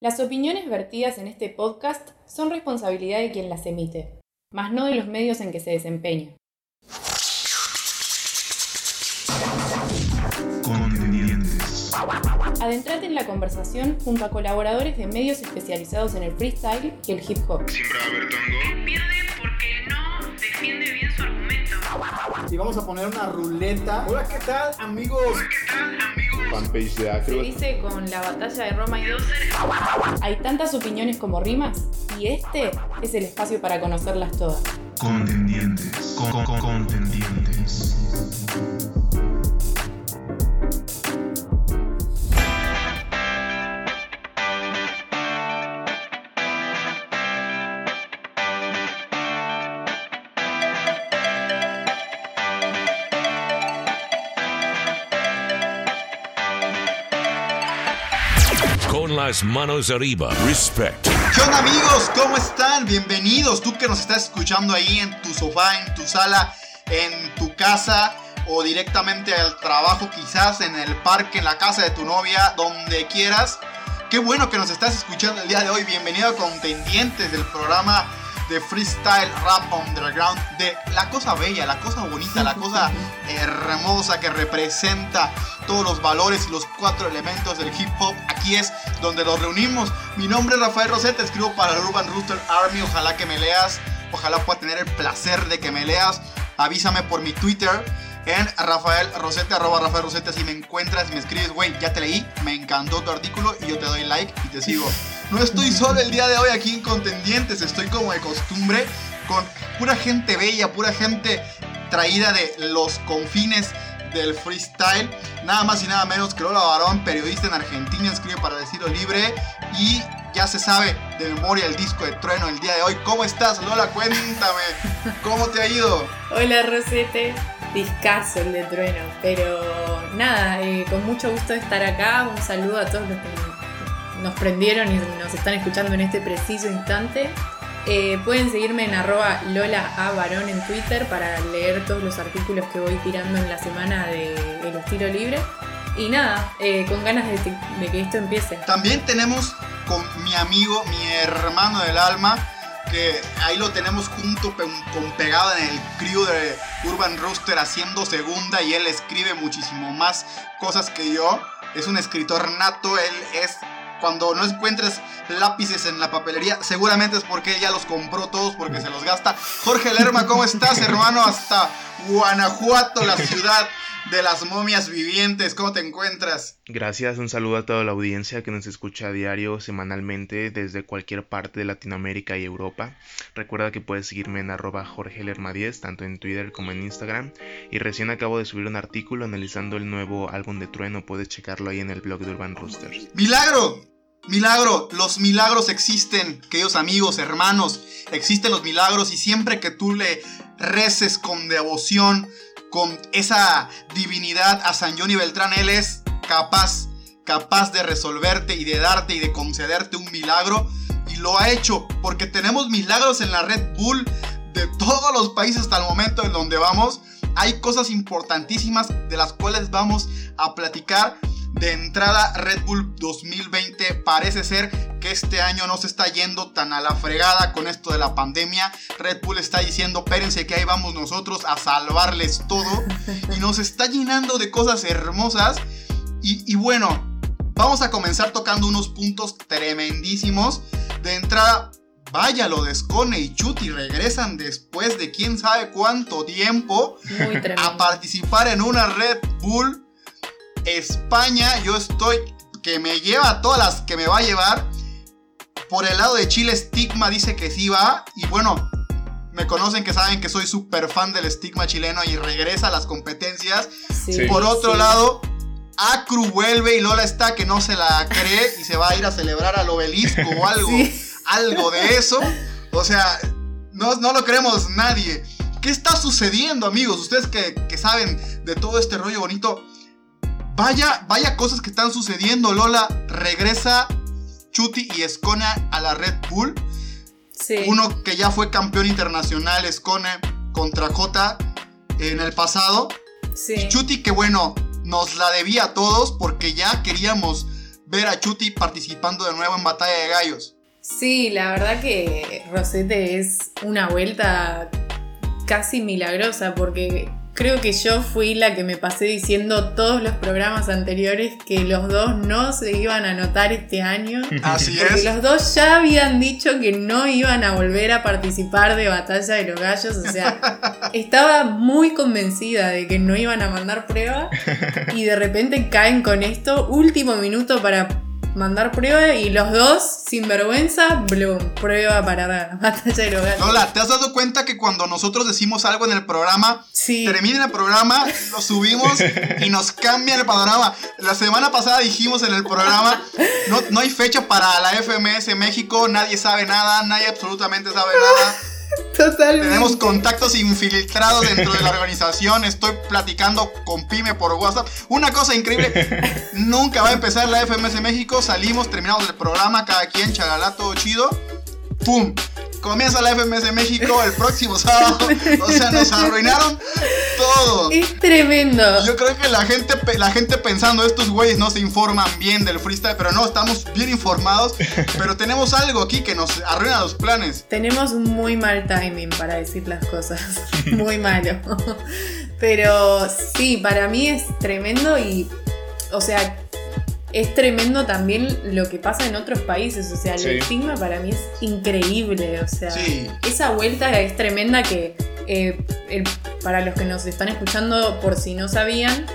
Las opiniones vertidas en este podcast son responsabilidad de quien las emite, mas no de los medios en que se desempeña. Contendientes. Adentrate en la conversación junto a colaboradores de medios especializados en el freestyle y el hip hop. Siempre vamos a poner una ruleta. Hola, ¿qué tal, amigos? ¿Qué tal, amigos? Fanpage de Se Acro. dice con la batalla de Roma y seres Hay tantas opiniones como rimas y este es el espacio para conocerlas todas. Contendientes. Con- con- con- contendientes. Con las manos arriba. Respect. ¿Qué onda amigos? ¿Cómo están? Bienvenidos. Tú que nos estás escuchando ahí en tu sofá, en tu sala, en tu casa o directamente al trabajo, quizás en el parque, en la casa de tu novia, donde quieras. Qué bueno que nos estás escuchando el día de hoy. Bienvenido a Contendientes del programa de Freestyle Rap Underground. De la cosa bella, la cosa bonita, la cosa hermosa que representa todos los valores y los cuatro elementos del hip hop. Aquí es donde los reunimos. Mi nombre es Rafael Rosetta, escribo para el Urban Rooster Army. Ojalá que me leas, ojalá pueda tener el placer de que me leas. Avísame por mi Twitter en Rafael Rosetta, arroba Rafael Rosetta. Si me encuentras me escribes, güey, ya te leí, me encantó tu artículo y yo te doy like y te sigo. No estoy solo el día de hoy aquí en Contendientes, estoy como de costumbre con pura gente bella, pura gente traída de los confines del freestyle. Nada más y nada menos que Lola Barón, periodista en Argentina, escribe para Decirlo Libre y ya se sabe de memoria el disco de Trueno el día de hoy. ¿Cómo estás, Lola? Cuéntame, ¿cómo te ha ido? Hola Rosete, discazo el de trueno, pero nada, eh, con mucho gusto de estar acá, un saludo a todos los que nos prendieron y nos están escuchando en este preciso instante. Eh, pueden seguirme en arroba Lola A. Barón en Twitter para leer todos los artículos que voy tirando en la semana de El Estilo Libre. Y nada, eh, con ganas de, de que esto empiece. También tenemos con mi amigo, mi hermano del alma, que ahí lo tenemos junto con pegado en el crew de Urban Rooster haciendo segunda y él escribe muchísimo más cosas que yo. Es un escritor nato, él es cuando no encuentres lápices en la papelería, seguramente es porque ya los compró todos porque se los gasta. Jorge Lerma, ¿cómo estás, hermano? Hasta Guanajuato, la ciudad de las momias vivientes, ¿cómo te encuentras? Gracias, un saludo a toda la audiencia que nos escucha a diario, semanalmente, desde cualquier parte de Latinoamérica y Europa. Recuerda que puedes seguirme en arroba Jorge Lerma 10, tanto en Twitter como en Instagram. Y recién acabo de subir un artículo analizando el nuevo álbum de Trueno, puedes checarlo ahí en el blog de Urban Roosters. Milagro, milagro, los milagros existen, queridos amigos, hermanos, existen los milagros y siempre que tú le reces con devoción, con esa divinidad a San Johnny Beltrán, él es capaz, capaz de resolverte y de darte y de concederte un milagro y lo ha hecho porque tenemos milagros en la Red Bull de todos los países hasta el momento en donde vamos. Hay cosas importantísimas de las cuales vamos a platicar. De entrada, Red Bull 2020 parece ser que este año no se está yendo tan a la fregada con esto de la pandemia. Red Bull está diciendo, espérense que ahí vamos nosotros a salvarles todo. Y nos está llenando de cosas hermosas. Y, y bueno, vamos a comenzar tocando unos puntos tremendísimos. De entrada, vaya lo de Scone y Chuti regresan después de quién sabe cuánto tiempo a participar en una Red Bull España. Yo estoy que me lleva a todas las que me va a llevar. Por el lado de Chile, Stigma dice que sí va. Y bueno, me conocen que saben que soy súper fan del Stigma chileno y regresa a las competencias. Sí, Por otro sí. lado, Acru vuelve y Lola está que no se la cree y se va a ir a celebrar al obelisco o algo, Sí. algo de eso. O sea, no, no lo creemos nadie. ¿Qué está sucediendo, amigos? Ustedes que, que saben de todo este rollo bonito. Vaya, vaya cosas que están sucediendo. Lola regresa Chuti y Escona a la Red Bull. Sí. Uno que ya fue campeón internacional, Escone, contra J en el pasado. Sí. Chuti que bueno, nos la debía a todos porque ya queríamos ver a Chuti participando de nuevo en Batalla de Gallos. Sí, la verdad que Rosete es una vuelta casi milagrosa porque creo que yo fui la que me pasé diciendo todos los programas anteriores que los dos no se iban a notar este año. Así Porque es. los dos ya habían dicho que no iban a volver a participar de Batalla de los Gallos. O sea, estaba muy convencida de que no iban a mandar prueba. Y de repente caen con esto. Último minuto para mandar prueba. Y los dos, sin vergüenza, bloom, prueba para la Batalla de los Gallos. Lola, ¿te has dado cuenta que cuando nosotros decimos algo en el programa, Sí. termina el programa, lo subimos y nos cambia el panorama? La semana pasada dijimos en el programa, no, no hay fecha para la FMS México, nadie sabe nada, nadie absolutamente sabe nada. Totalmente. Tenemos contactos infiltrados dentro de la organización. Estoy platicando con Pyme por WhatsApp. Una cosa increíble. Nunca va a empezar la FMS México. Salimos, terminamos el programa, cada quien, chalala, todo chido. ¡Pum! Comienza la FMS México el próximo sábado. O sea, nos arruinaron todo. Es tremendo. Yo creo que la gente, la gente pensando, estos güeyes no se informan bien del freestyle, pero no, estamos bien informados. Pero tenemos algo aquí que nos arruina los planes. Tenemos muy mal timing para decir las cosas. Muy malo. Pero sí, para mí es tremendo y, o sea, es tremendo también lo que pasa en otros países. O sea, Sí. el estigma para mí es increíble. O sea, Sí. esa vuelta es tremenda que, eh, el- para los que nos están escuchando, por si no sabían,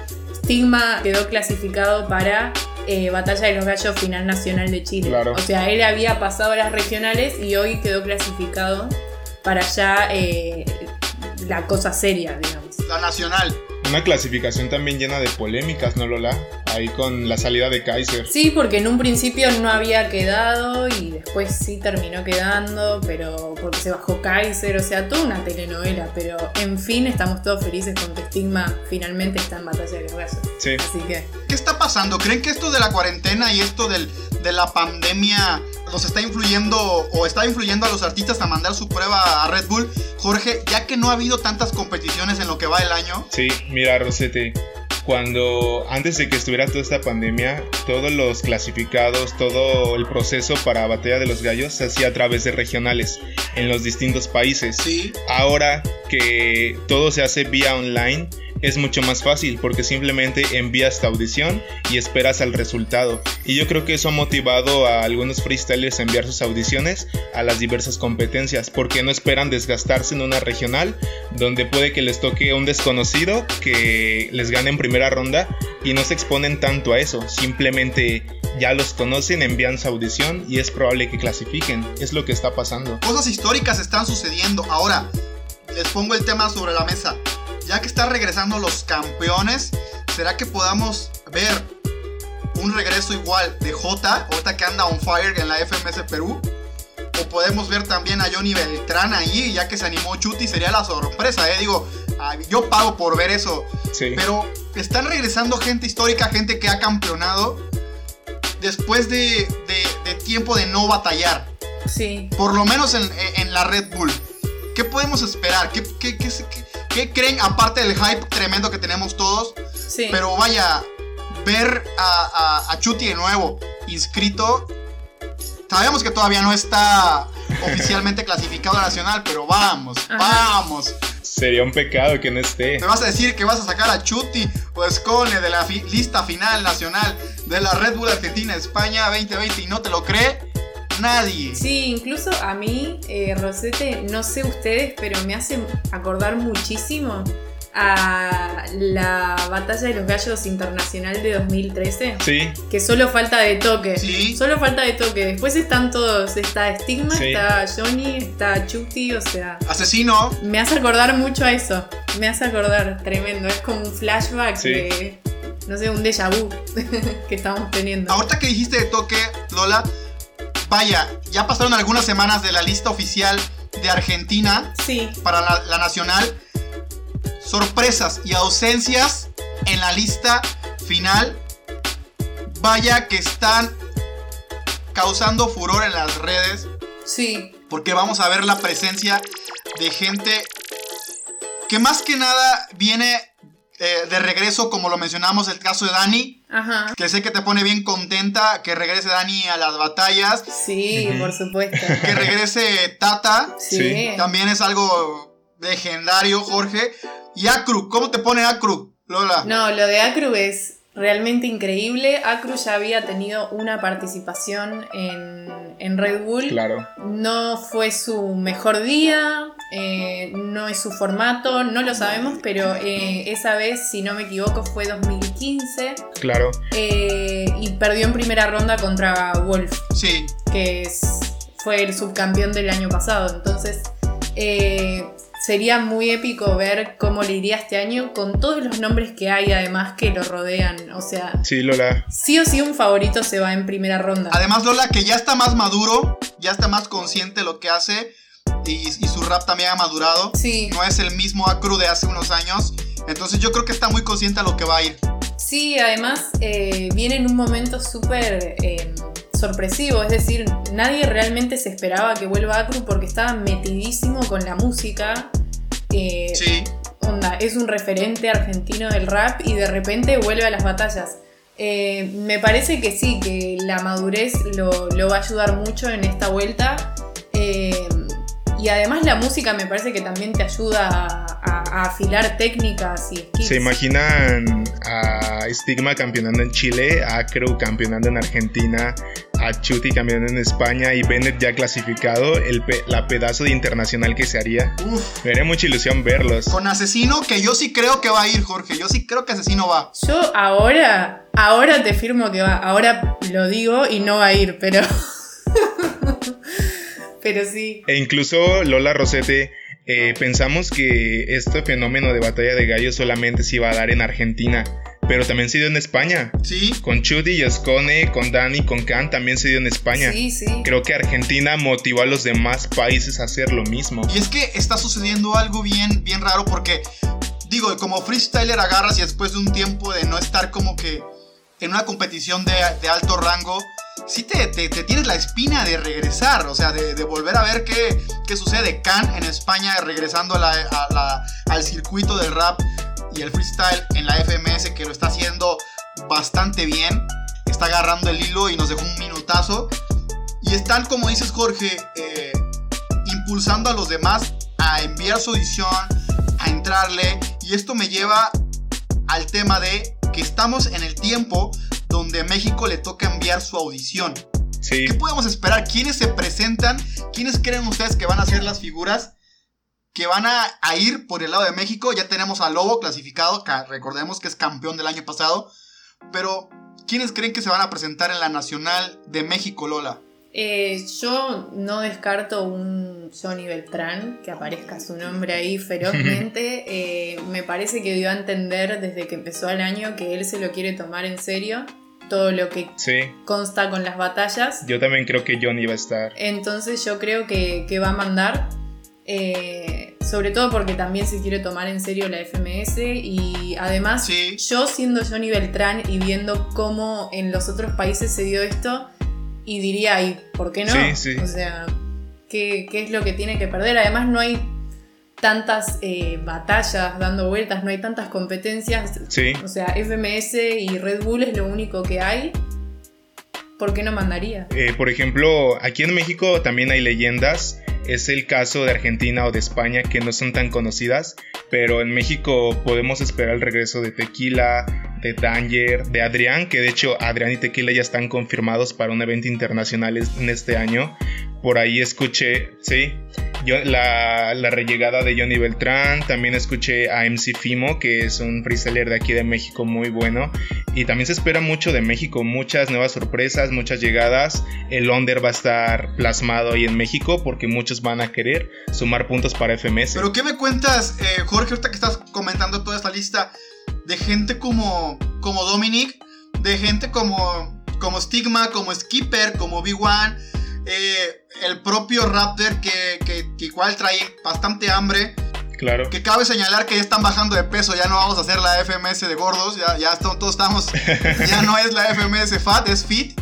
Stigma quedó clasificado para eh, Batalla de los Gallos Final Nacional de Chile. Claro. O sea, él había pasado las regionales y hoy quedó clasificado para ya eh, la cosa seria, digamos. La nacional. Una clasificación también llena de polémicas, ¿no, Lola? Ahí con la salida de Kaiser. Sí, porque en un principio no había quedado y después sí terminó quedando, pero porque se bajó Kaiser, o sea, toda una telenovela, pero en fin estamos todos felices con que Stigma finalmente está en Batalla de los Gallos. Sí. Así que ¿Qué está pasando? ¿Creen que esto de la cuarentena y esto del, de la pandemia los está influyendo o está influyendo a los artistas a mandar su prueba a Red Bull? Jorge, ya que no ha habido tantas competiciones en lo que va el año. Sí, mira, Rosete, cuando antes de que estuviera toda esta pandemia, todos los clasificados, todo el proceso para Batalla de los Gallos se hacía a través de regionales en los distintos países. Sí. Ahora que todo se hace vía online, es mucho más fácil porque simplemente envías tu audición y esperas al resultado. Y yo creo que eso ha motivado a algunos freestylers a enviar sus audiciones a las diversas competencias porque no esperan desgastarse en una regional donde puede que les toque un desconocido que les gane en primera ronda y no se exponen tanto a eso. Simplemente ya los conocen, envían su audición y es probable que clasifiquen. Es lo que está pasando. Cosas históricas están sucediendo. Ahora, les pongo el tema sobre la mesa. Ya que están regresando los campeones, ¿será que podamos ver un regreso igual de J, J que anda on fire en la FMS Perú? O podemos ver también a Johnny Beltrán ahí, ya que se animó Chuti, sería la sorpresa, ¿eh? Digo, ah, yo pago por ver eso. Sí. Pero están regresando gente histórica, gente que ha campeonado después de, de- de tiempo de no batallar. sí, Por lo menos en, en la Red Bull. ¿Qué podemos esperar? ¿Qué, qué- qué qué- qué creen? Aparte del hype tremendo que tenemos todos. sí. Pero vaya, ver a, a- a Chuti de nuevo inscrito. Sabemos que todavía no está oficialmente clasificado a nacional, pero vamos, Ajá. vamos. Sería un pecado que no esté. ¿Me vas a decir que vas a sacar a Chuti o Escone de la fi- lista final nacional de la Red Bull Argentina España 2020 y no te lo cree? Nadie. Sí, incluso a mí, eh, Rosete, no sé ustedes, pero me hace acordar muchísimo a la Batalla de los Gallos Internacional de 2013. Sí, Que solo falta de toque. Sí. Solo falta de toque. Después están todos. Está Stigma, Sí. está Johnny, está Chuti, o sea. Asesino. Me hace acordar mucho a eso. Me hace acordar, tremendo. Es como un flashback Sí. de. No sé, un déjà vu que estamos teniendo. Ahorita que dijiste de toque, Lola, vaya, ya pasaron algunas semanas de la lista oficial de Argentina Sí, para la, la nacional. Sorpresas y ausencias en la lista final. Vaya que están causando furor en las redes. sí, Porque vamos a ver la presencia de gente que más que nada viene eh, de regreso, como lo mencionamos, el caso de Dani, Ajá. que sé que te pone bien contenta que regrese Dani a las batallas, Sí, por supuesto. que regrese Tata, Sí. Sí. también es algo legendario, Jorge. Y Acru, ¿cómo te pone Acru, Lola? No, lo de Acru es realmente increíble. Acru ya había tenido una participación en, en Red Bull. Claro. No fue su mejor día, eh, no es su formato, no lo sabemos, pero eh, esa vez, si no me equivoco, fue 2015 Claro. eh, y perdió en primera ronda contra Wolf, Sí, que es- fue el subcampeón del año pasado. Entonces, eh, sería muy épico ver cómo le iría este año con todos los nombres que hay, además que lo rodean. O sea, Sí, Lola. sí o sí un favorito se va en primera ronda. además Lola que ya está más maduro, ya está más consciente de lo que hace y, y su rap también ha madurado. Sí. No es el mismo Acru de hace unos años. Entonces yo creo que está muy consciente a lo que va a ir. Sí, además eh, viene en un momento súper eh, sorpresivo, es decir, nadie realmente se esperaba que vuelva Acru porque estaba metidísimo con la música. eh, Sí. onda, es un referente argentino del rap y de repente vuelve a las batallas. Eh, me parece que sí, que la madurez lo, lo va a ayudar mucho en esta vuelta. Eh, y además la música me parece que también te ayuda a, a- a afilar técnicas y skills. ¿Se imaginan a Stigma campeonando en Chile, a Acru campeonando en Argentina, a Chuti campeonando en España y Bennett ya clasificado? El pe- la pedazo de internacional que se haría. Uf. Me haría mucha ilusión verlos. Con Asesino, que yo sí creo que va a ir, Jorge. Yo sí creo que Asesino va. Yo ahora, ahora te firmo que va, ahora lo digo y no va a ir, pero... pero sí. E incluso Lola Rosete, eh, pensamos que este fenómeno de batalla de gallos solamente se iba a dar en Argentina, pero también se dio en España. Sí. Con Chuti y Ascone, con Dani, con Khan también se dio en España. Sí, sí. Creo que Argentina motivó a los demás países a hacer lo mismo. Y es que está sucediendo algo bien, bien raro porque, digo, como freestyler agarras y después de un tiempo de no estar como que en una competición de, de alto rango, sí te, te- tienes la espina de regresar, o sea, de, de volver a ver qué, qué sucede. Khan en España regresando al circuito del rap y el freestyle en la FMS que lo está haciendo bastante bien. Está agarrando el hilo y nos dejó un minutazo. Y están, como dices Jorge, eh, impulsando a los demás a enviar su audición, a entrarle. Y esto me lleva al tema de que estamos en el tiempo donde a México le toca enviar su audición. Sí, ¿Qué podemos esperar? ¿Quiénes se presentan? ¿Quiénes creen ustedes que van a ser las figuras que van a, a ir por el lado de México? Ya tenemos a Lobo clasificado, que recordemos que es campeón del año pasado. Pero, ¿quiénes creen que se van a presentar en la Nacional de México, Lola? Eh, yo no descarto un Johnny Beltrán, que aparezca su nombre ahí ferozmente. Eh, me parece que dio a entender desde que empezó el año que él se lo quiere tomar en serio, todo lo que sí. consta con las batallas. Yo también creo que Johnny va a estar. Entonces yo creo que, que va a mandar, eh, sobre todo porque también se quiere tomar en serio la FMS y además Sí. yo siendo Johnny Beltrán y viendo cómo en los otros países se dio esto y diría, ¿y por qué no? Sí, sí. O sea, ¿qué, qué es lo que tiene que perder? Además no hay tantas eh, batallas dando vueltas, no hay tantas competencias. Sí. O sea, FMS y Red Bull es lo único que hay. ¿Por qué no mandaría? Eh, por ejemplo, aquí en México también hay leyendas. Es el caso de Argentina o de España que no son tan conocidas, pero en México podemos esperar el regreso de Tequila, de Danger, de Adrián, que de hecho Adrián y Tequila ya están confirmados para un evento internacional en este año. Por ahí escuché, sí, yo, la, la rellegada de Johnny Beltrán, también escuché a MC Fimo, que es un freestyler de aquí de México muy bueno. Y también se espera mucho de México, muchas nuevas sorpresas, muchas llegadas. El Under va a estar plasmado ahí en México porque muchos van a querer sumar puntos para FMS. Pero ¿qué me cuentas, eh, Jorge, ahorita que estás comentando toda esta lista de gente como, como Dominic, de gente como, como Stigma, como Skipper, como B1, eh, el propio Raptor que, que- que igual trae bastante hambre, Claro. que cabe señalar que ya están bajando de peso, ya no vamos a hacer la FMS de gordos, ya, ya todos estamos, ya no es la FMS fat, es fit,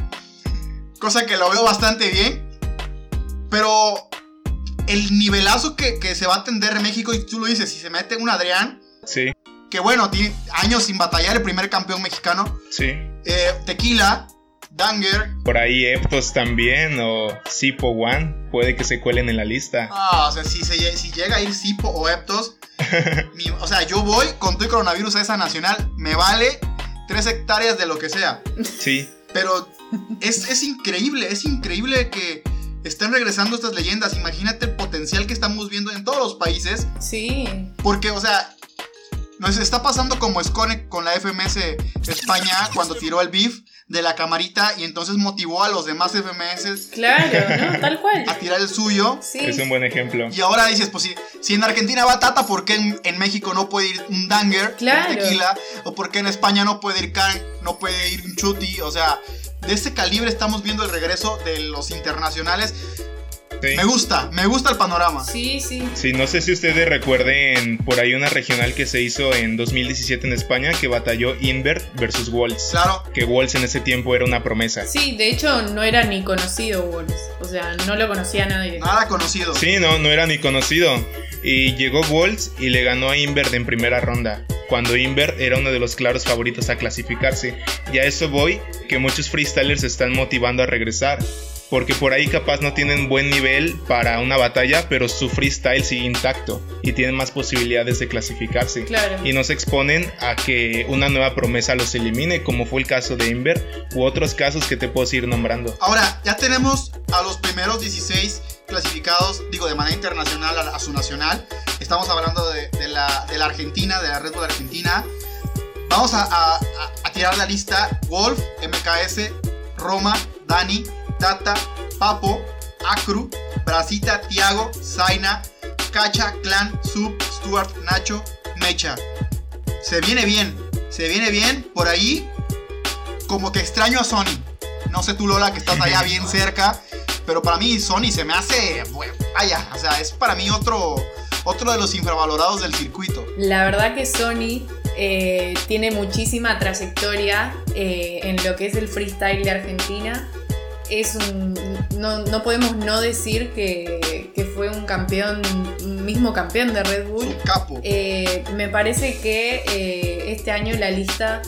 cosa que lo veo bastante bien, pero el nivelazo que, que se va a atender en México, y tú lo dices, si se mete un Adrián, Sí. que bueno, tiene años sin batallar, el primer campeón mexicano. Sí. Eh, Tequila, Danger. Por ahí Eptos también o Sipo One puede que se cuelen en la lista. Ah, o sea, si, se- si llega a ir Sipo o Eptos, mi- o sea, yo voy con el coronavirus a esa nacional, me vale 3 hectáreas de lo que sea. Sí. Pero es, es increíble, es increíble que estén regresando estas leyendas. Imagínate el potencial que estamos viendo en todos los países. Sí, Porque, o sea, nos está pasando como Scone con la FMS España cuando tiró el beef de la camarita y entonces motivó a los demás FMS claro, ¿no? Tal cual. a tirar el suyo. Sí. Es un buen ejemplo. Y ahora dices, pues si, si en Argentina va Tata, ¿por qué en, en México no puede ir un Danger, Claro. un Tequila? ¿O por qué en España no puede ir Kang, no puede ir un Chuti? O sea, de ese calibre estamos viendo el regreso de los internacionales. Sí. Me gusta, me gusta el panorama. Sí, sí. Sí, no sé si ustedes recuerden por ahí una regional que se hizo en 2017 en España que batalló Invert versus Wolves. Claro, Que Wolves en ese tiempo era una promesa. Sí, de hecho no era ni conocido Wolves. O sea, no lo conocía nadie. nada conocido. Sí, no, no era ni conocido. Y llegó Wolves y le ganó a Invert en primera ronda. Cuando Invert era uno de los claros favoritos a clasificarse. Y a eso voy, que muchos freestylers se están motivando a regresar. Porque por ahí capaz no tienen buen nivel para una batalla, pero su freestyle sigue intacto. Y tienen más posibilidades de clasificarse. Claro. Y no se exponen a que una nueva promesa los elimine, como fue el caso de Invert u otros casos que te puedo seguir nombrando. Ahora, ya tenemos a los primeros 16 clasificados, digo, de manera internacional a, a su nacional. Estamos hablando de, de la, de la Argentina, de la Red Bull Argentina. Vamos a, a- a- a tirar la lista. Wolf, MKS, Roma, Dani, Tata, Papo, Acru, Brasita, Tiago, Zaina, Cacha, Clan, Sub, Stuart, Nacho, Mecha. Se viene bien, se viene bien. Por ahí, como que extraño a Sony. No sé tú, Lola, que estás allá bien cerca. Pero para mí, Sony se me hace. Bueno, vaya, o sea, es para mí otro, otro de los infravalorados del circuito. La verdad que Sony eh, tiene muchísima trayectoria eh, en lo que es el freestyle de Argentina. Es un, no, no podemos no decir que, que fue un campeón, un mismo campeón de Red Bull. Su capo. Eh, me parece que eh, este año la lista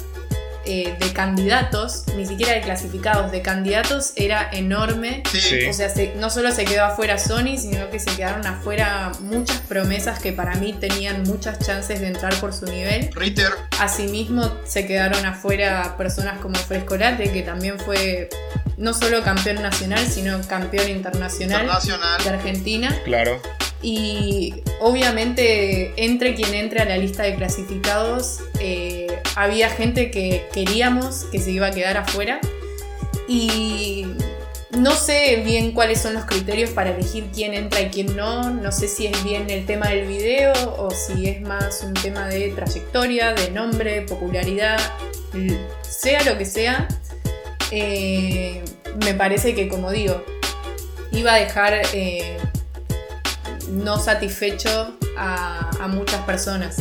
eh, de candidatos, ni siquiera de clasificados, de candidatos era enorme. Sí. O sea, se- no solo se quedó afuera Sony, sino que se quedaron afuera muchas promesas que para mí tenían muchas chances de entrar por su nivel. Ritter, Asimismo, se quedaron afuera personas como Frescolate, que también fue no solo campeón nacional, sino campeón internacional de internacional. Argentina. Claro. Y obviamente, entre quien entre a la lista de clasificados, eh, había gente que queríamos que se iba a quedar afuera. Y no sé bien cuáles son los criterios para elegir quién entra y quién no. No sé si es bien el tema del video o si es más un tema de trayectoria, de nombre, popularidad, sea lo que sea. eh, me parece que, como digo, iba a dejar eh, no satisfecho a muchas personas.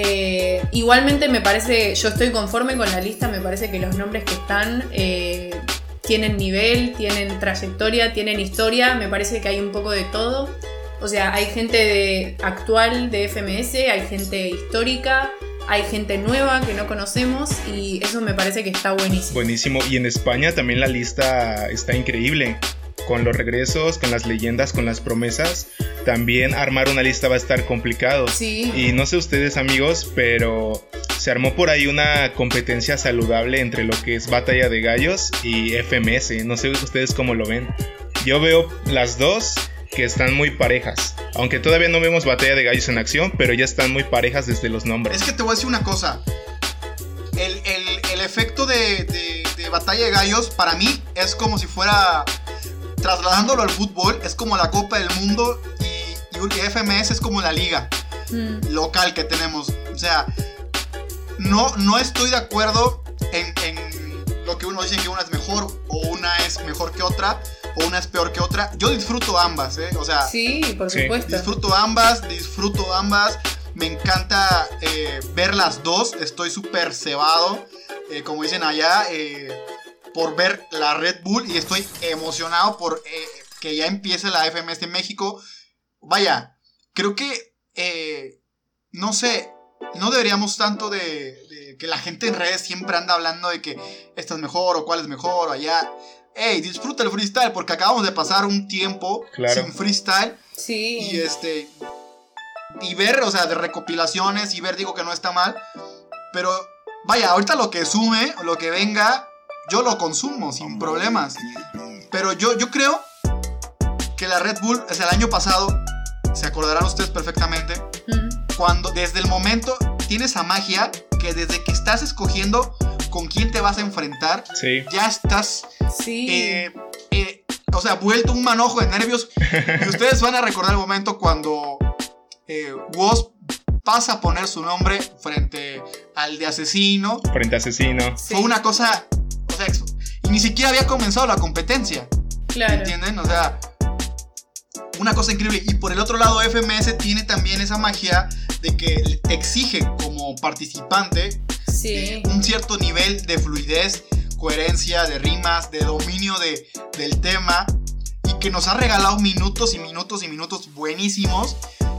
Eh, igualmente me parece, yo estoy conforme con la lista, me parece que los nombres que están eh, tienen nivel, tienen trayectoria, tienen historia, me parece que hay un poco de todo. O sea, hay gente de, actual de FMS, hay gente histórica, hay gente nueva que no conocemos y eso me parece que está buenísimo. Buenísimo. Y en España también la lista está increíble. Con los regresos, con las leyendas, con las promesas. También armar una lista va a estar complicado. Sí. Y no sé ustedes amigos, pero se armó por ahí una competencia saludable entre lo que es Batalla de Gallos y FMS. No sé ustedes cómo lo ven. Yo veo las dos que están muy parejas. Aunque todavía no vemos Batalla de Gallos en acción, pero ya están muy parejas desde los nombres. Es que te voy a decir una cosa. El, el- el efecto de, de- de batalla de gallos para mí es como si fuera, trasladándolo al fútbol, es como la Copa del Mundo y, y FMS es como la liga Mm, local que tenemos. O sea, no, no estoy de acuerdo en, en lo que uno dice que una es mejor o una es mejor que otra o una es peor que otra. Yo disfruto ambas, ¿eh? O sea, sí, por Sí. supuesto. Disfruto ambas, disfruto ambas. Me encanta eh, ver las dos. Estoy súper cebado, eh, como dicen allá, eh, por ver la Red Bull. Y estoy emocionado por eh, que ya empiece la FMS en México. Vaya, creo que, eh, no sé, no deberíamos tanto de, de que la gente en redes siempre anda hablando de que esta es mejor o cuál es mejor o allá. Ey, disfruta el freestyle porque acabamos de pasar un tiempo Claro. sin freestyle Sí. y este y ver, o sea, de recopilaciones y ver digo que no está mal, pero vaya, ahorita lo que sume, lo que venga, yo lo consumo sin problemas. Pero yo yo creo que la Red Bull, o sea, el año pasado se acordarán ustedes perfectamente Mm. cuando desde el momento tiene esa magia que desde que estás escogiendo con quién te vas a enfrentar, Sí. ya estás Sí. eh, eh, o sea, vuelto un manojo de nervios. Y ustedes van a recordar el momento cuando eh, Woz pasa a poner su nombre frente al de asesino. Frente a asesino. Sí. Fue una cosa, o sea, ex- y ni siquiera había comenzado la competencia. Claro. ¿Entienden? O sea, una cosa increíble. Y por el otro lado, FMS tiene también esa magia de que te exige como participante Sí. un cierto nivel de fluidez, coherencia, de rimas, de dominio de, del tema y que nos ha regalado minutos y minutos y minutos buenísimos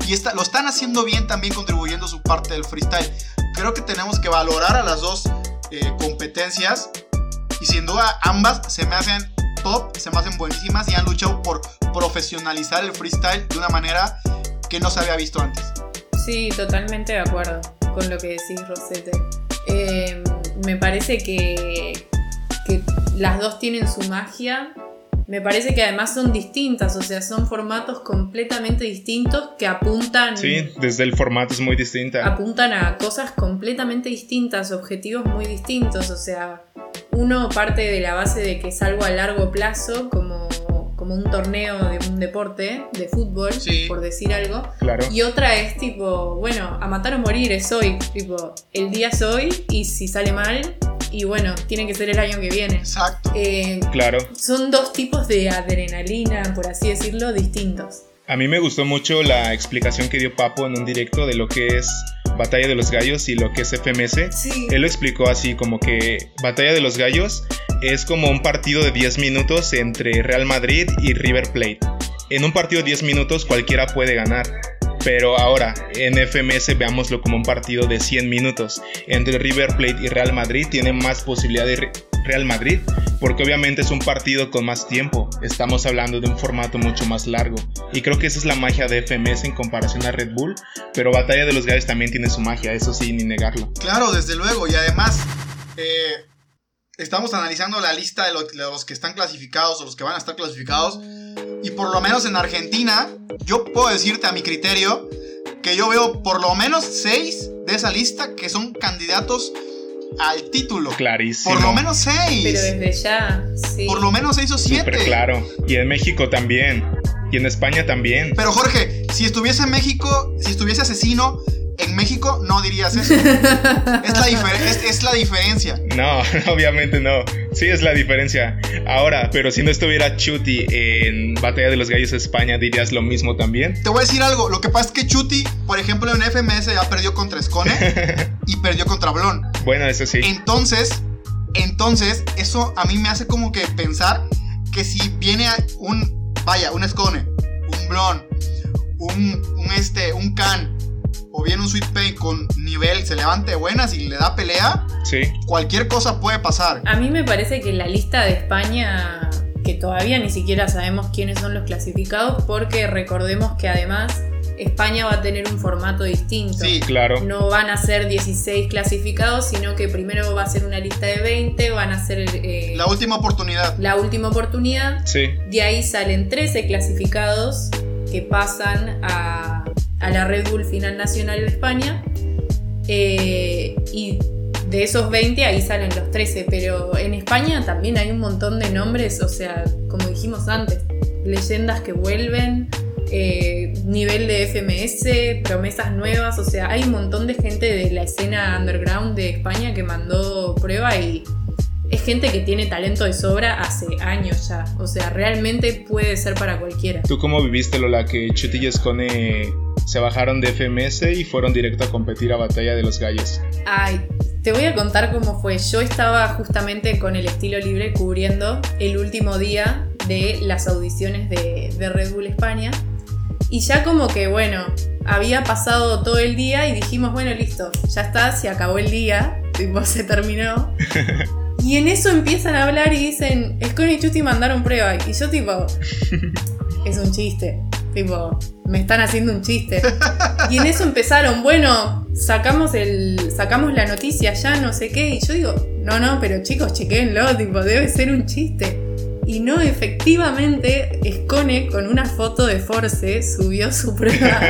y está, lo están haciendo bien también contribuyendo su parte del freestyle. Creo que tenemos que valorar a las dos eh, competencias y sin duda ambas se me hacen top, se me hacen buenísimas y han luchado por profesionalizar el freestyle de una manera que no se había visto antes. Sí, totalmente de acuerdo con lo que decís, Rosete. Eh, me parece que, que las dos tienen su magia. Me parece que además son distintas, o sea, son formatos completamente distintos que apuntan, Sí, desde el formato es muy distinta. apuntan a cosas completamente distintas, objetivos muy distintos. O sea, uno parte de la base de que es algo a largo plazo, como, como un torneo de un deporte, de fútbol, Sí. por decir algo. Claro. Y otra es tipo, bueno, a matar o morir es hoy. Tipo, el día es hoy y si sale mal, y bueno, tiene que ser el año que viene. Exacto. Eh, Claro. son dos tipos de adrenalina, por así decirlo, distintos. A mí me gustó mucho la explicación que dio Papo en un directo de lo que es Batalla de los Gallos y lo que es FMS. Sí. Él lo explicó así como que Batalla de los Gallos es como un partido de 10 minutos entre Real Madrid y River Plate. En un partido de 10 minutos cualquiera puede ganar. Pero ahora, en FMS veámoslo como un partido de 100 minutos. Entre River Plate y Real Madrid tiene más posibilidad de Real Madrid, porque obviamente es un partido con más tiempo. Estamos hablando de un formato mucho más largo. Y creo que esa es la magia de FMS en comparación a Red Bull. Pero Batalla de los Gallos también tiene su magia, eso sí, ni negarlo. Claro, desde luego. Y además, eh, estamos analizando la lista de, de los que están clasificados o los que van a estar clasificados. Y por lo menos en Argentina, yo puedo decirte a mi criterio que yo veo por lo menos seis de esa lista que son candidatos al título. Clarísimo. Por lo menos seis. Pero desde ya, sí. Por lo menos seis o siete. Súper claro. Y en México también. Y en España también. Pero Jorge, si estuviese en México, si estuviese asesino en México, no dirías eso. es, la difer- es- es la diferencia. No, obviamente no. Sí es la diferencia. Ahora, pero si no estuviera Chuti en Batalla de los Gallos España, ¿dirías lo mismo también? Te voy a decir algo. Lo que pasa es que Chuti, por ejemplo, en FMS ya perdió contra Escone y perdió contra Blon. Bueno, eso sí. Entonces, entonces, eso a mí me hace como que pensar que si viene un, vaya, un Escone, un Blon, un, un este, un Can, o bien un Sweet Pain con nivel, se levante de buenas y le da pelea, Sí. cualquier cosa puede pasar. A mí me parece que la lista de España, que todavía ni siquiera sabemos quiénes son los clasificados, porque recordemos que además España va a tener un formato distinto. Sí, Claro. No van a ser 16 clasificados, sino que primero va a ser una lista de 20, van a ser eh, la última oportunidad. la última oportunidad. Sí. De ahí salen 13 clasificados que pasan a, a la Red Bull Final Nacional de España. Eh, y de esos 20 ahí salen los 13. Pero en España también hay un montón de nombres, o sea, como dijimos antes, leyendas que vuelven. eh, nivel de FMS, promesas nuevas, o sea, hay un montón de gente de la escena underground de España que mandó prueba y es gente que tiene talento de sobra hace años ya. O sea, realmente puede ser para cualquiera. ¿Tú cómo viviste, Lola, que Chuti y Escone se bajaron de FMS y fueron directo a competir a Batalla de los Gallos? Ay, te voy a contar cómo fue. Yo estaba justamente con el estilo libre cubriendo el último día de las audiciones de, de Red Bull España. Y ya como que, bueno, había pasado todo el día y dijimos, bueno, listo, ya está, se acabó el día, tipo, se terminó. Y en eso empiezan a hablar y dicen, Scone y Chuti mandaron prueba. Y yo tipo, es un chiste. Tipo, me están haciendo un chiste. Y en eso empezaron, bueno, sacamos el. sacamos la noticia ya, no sé qué. Y yo digo, no, no, pero chicos, chequenlo, tipo, debe ser un chiste. Y no, efectivamente, Scone con una foto de Force subió su prueba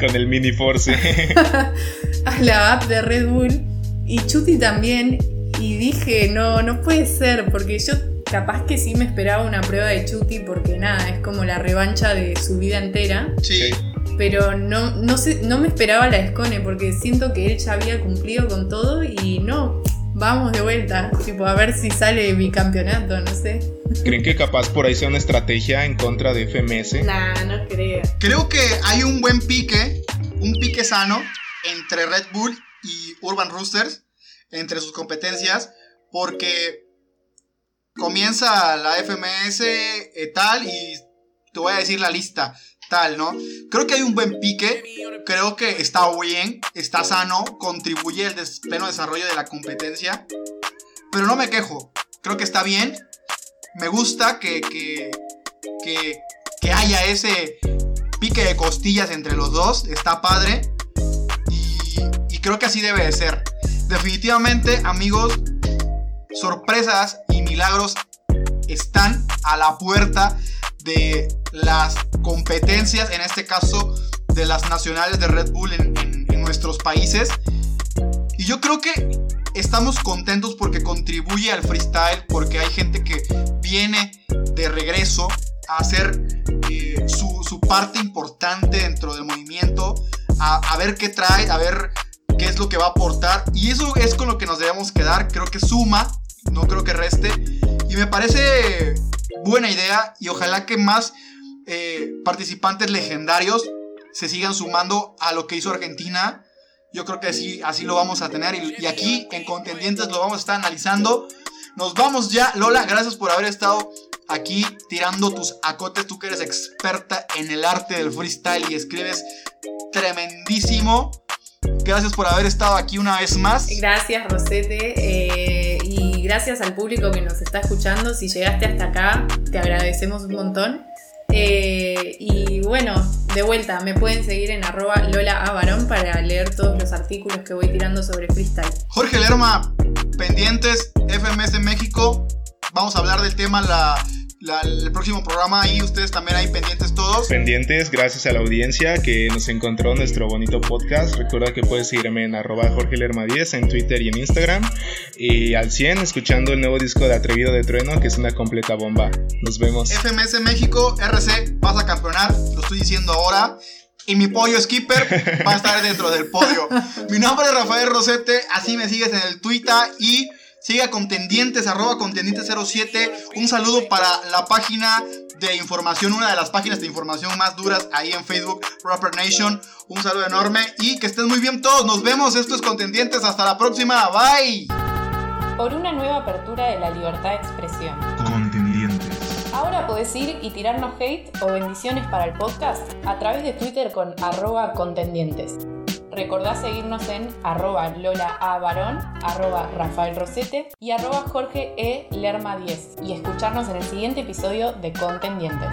Con el mini Force. a la app de Red Bull. Y Chuti también. Y dije, no, no puede ser, porque yo capaz que sí me esperaba una prueba de Chuti, porque nada, es como la revancha de su vida entera. Sí. Pero no, no, sé, no me esperaba la Scone, porque siento que él ya había cumplido con todo y no, vamos de vuelta. Tipo, a ver si sale bicampeonato, no sé. ¿Creen que capaz por ahí sea una estrategia en contra de FMS? Nah, no creo. Creo que hay un buen pique, un pique sano entre Red Bull y Urban Roosters, entre sus competencias, porque comienza la FMS eh, tal y te voy a decir la lista tal, ¿no? Creo que hay un buen pique, creo que está bien, está sano, contribuye al des- pleno desarrollo de la competencia, pero no me quejo, creo que está bien, me gusta que, que, que, haya ese pique de costillas entre los dos, está padre. Y, creo que así debe de ser. Definitivamente, amigos, sorpresas y milagros están a la puerta de las competencias, en este caso de las nacionales de Red Bull en- en nuestros países. Y yo creo que estamos contentos porque contribuye al freestyle, porque hay gente que viene de regreso a hacer eh, su, parte importante dentro del movimiento, a, a ver qué trae, a ver qué es lo que va a aportar. Y eso es con lo que nos debemos quedar. Creo que suma, no creo que reste. Y me parece buena idea y ojalá que más eh, participantes legendarios se sigan sumando a lo que hizo Argentina. Yo creo que así, así lo vamos a tener. Y, y aquí en Contendientes lo vamos a estar analizando. Nos vamos ya. Lola, gracias por haber estado aquí tirando tus acotes. Tú que eres experta en el arte del freestyle y escribes tremendísimo. Gracias por haber estado aquí una vez más. Gracias, Rosete. eh, y gracias al público que nos está escuchando. Si llegaste hasta acá, te agradecemos un montón. Eh, y bueno, de vuelta, me pueden seguir en arroba Lola para leer todos los artículos que voy tirando sobre freestyle. Jorge Lerma, pendientes, FMS México. Vamos a hablar del tema la, la- el próximo programa y ustedes también ahí pendientes todos. Pendientes, gracias a la audiencia que nos encontró nuestro bonito podcast. Recuerda que puedes seguirme en arroba Jorge Lerma 10 en Twitter y en Instagram. Y al 100 escuchando el nuevo disco de Atrevido de Trueno, que es una completa bomba. Nos vemos. FMS México, RC, vas a campeonar, lo estoy diciendo ahora. Y mi pollo skipper va a estar dentro del podio. Mi nombre es Rafael Rosete, así me sigues en el Twitter y sigue a contendientes, arroba contendientes07. Un saludo para la página de información, una de las páginas de información más duras ahí en Facebook, Rapper Nation. Un saludo enorme y que estén muy bien todos. Nos vemos, esto es Contendientes, hasta la próxima, bye. Por una nueva apertura de la libertad de expresión. Contendientes. Ahora podés ir y tirarnos hate o bendiciones para el podcast a través de Twitter con arroba contendientes. Recordá seguirnos en arroba Lola A. Barón, arroba Rafael Rosete y arroba Jorge E. Lerma 10 y escucharnos en el siguiente episodio de Contendientes.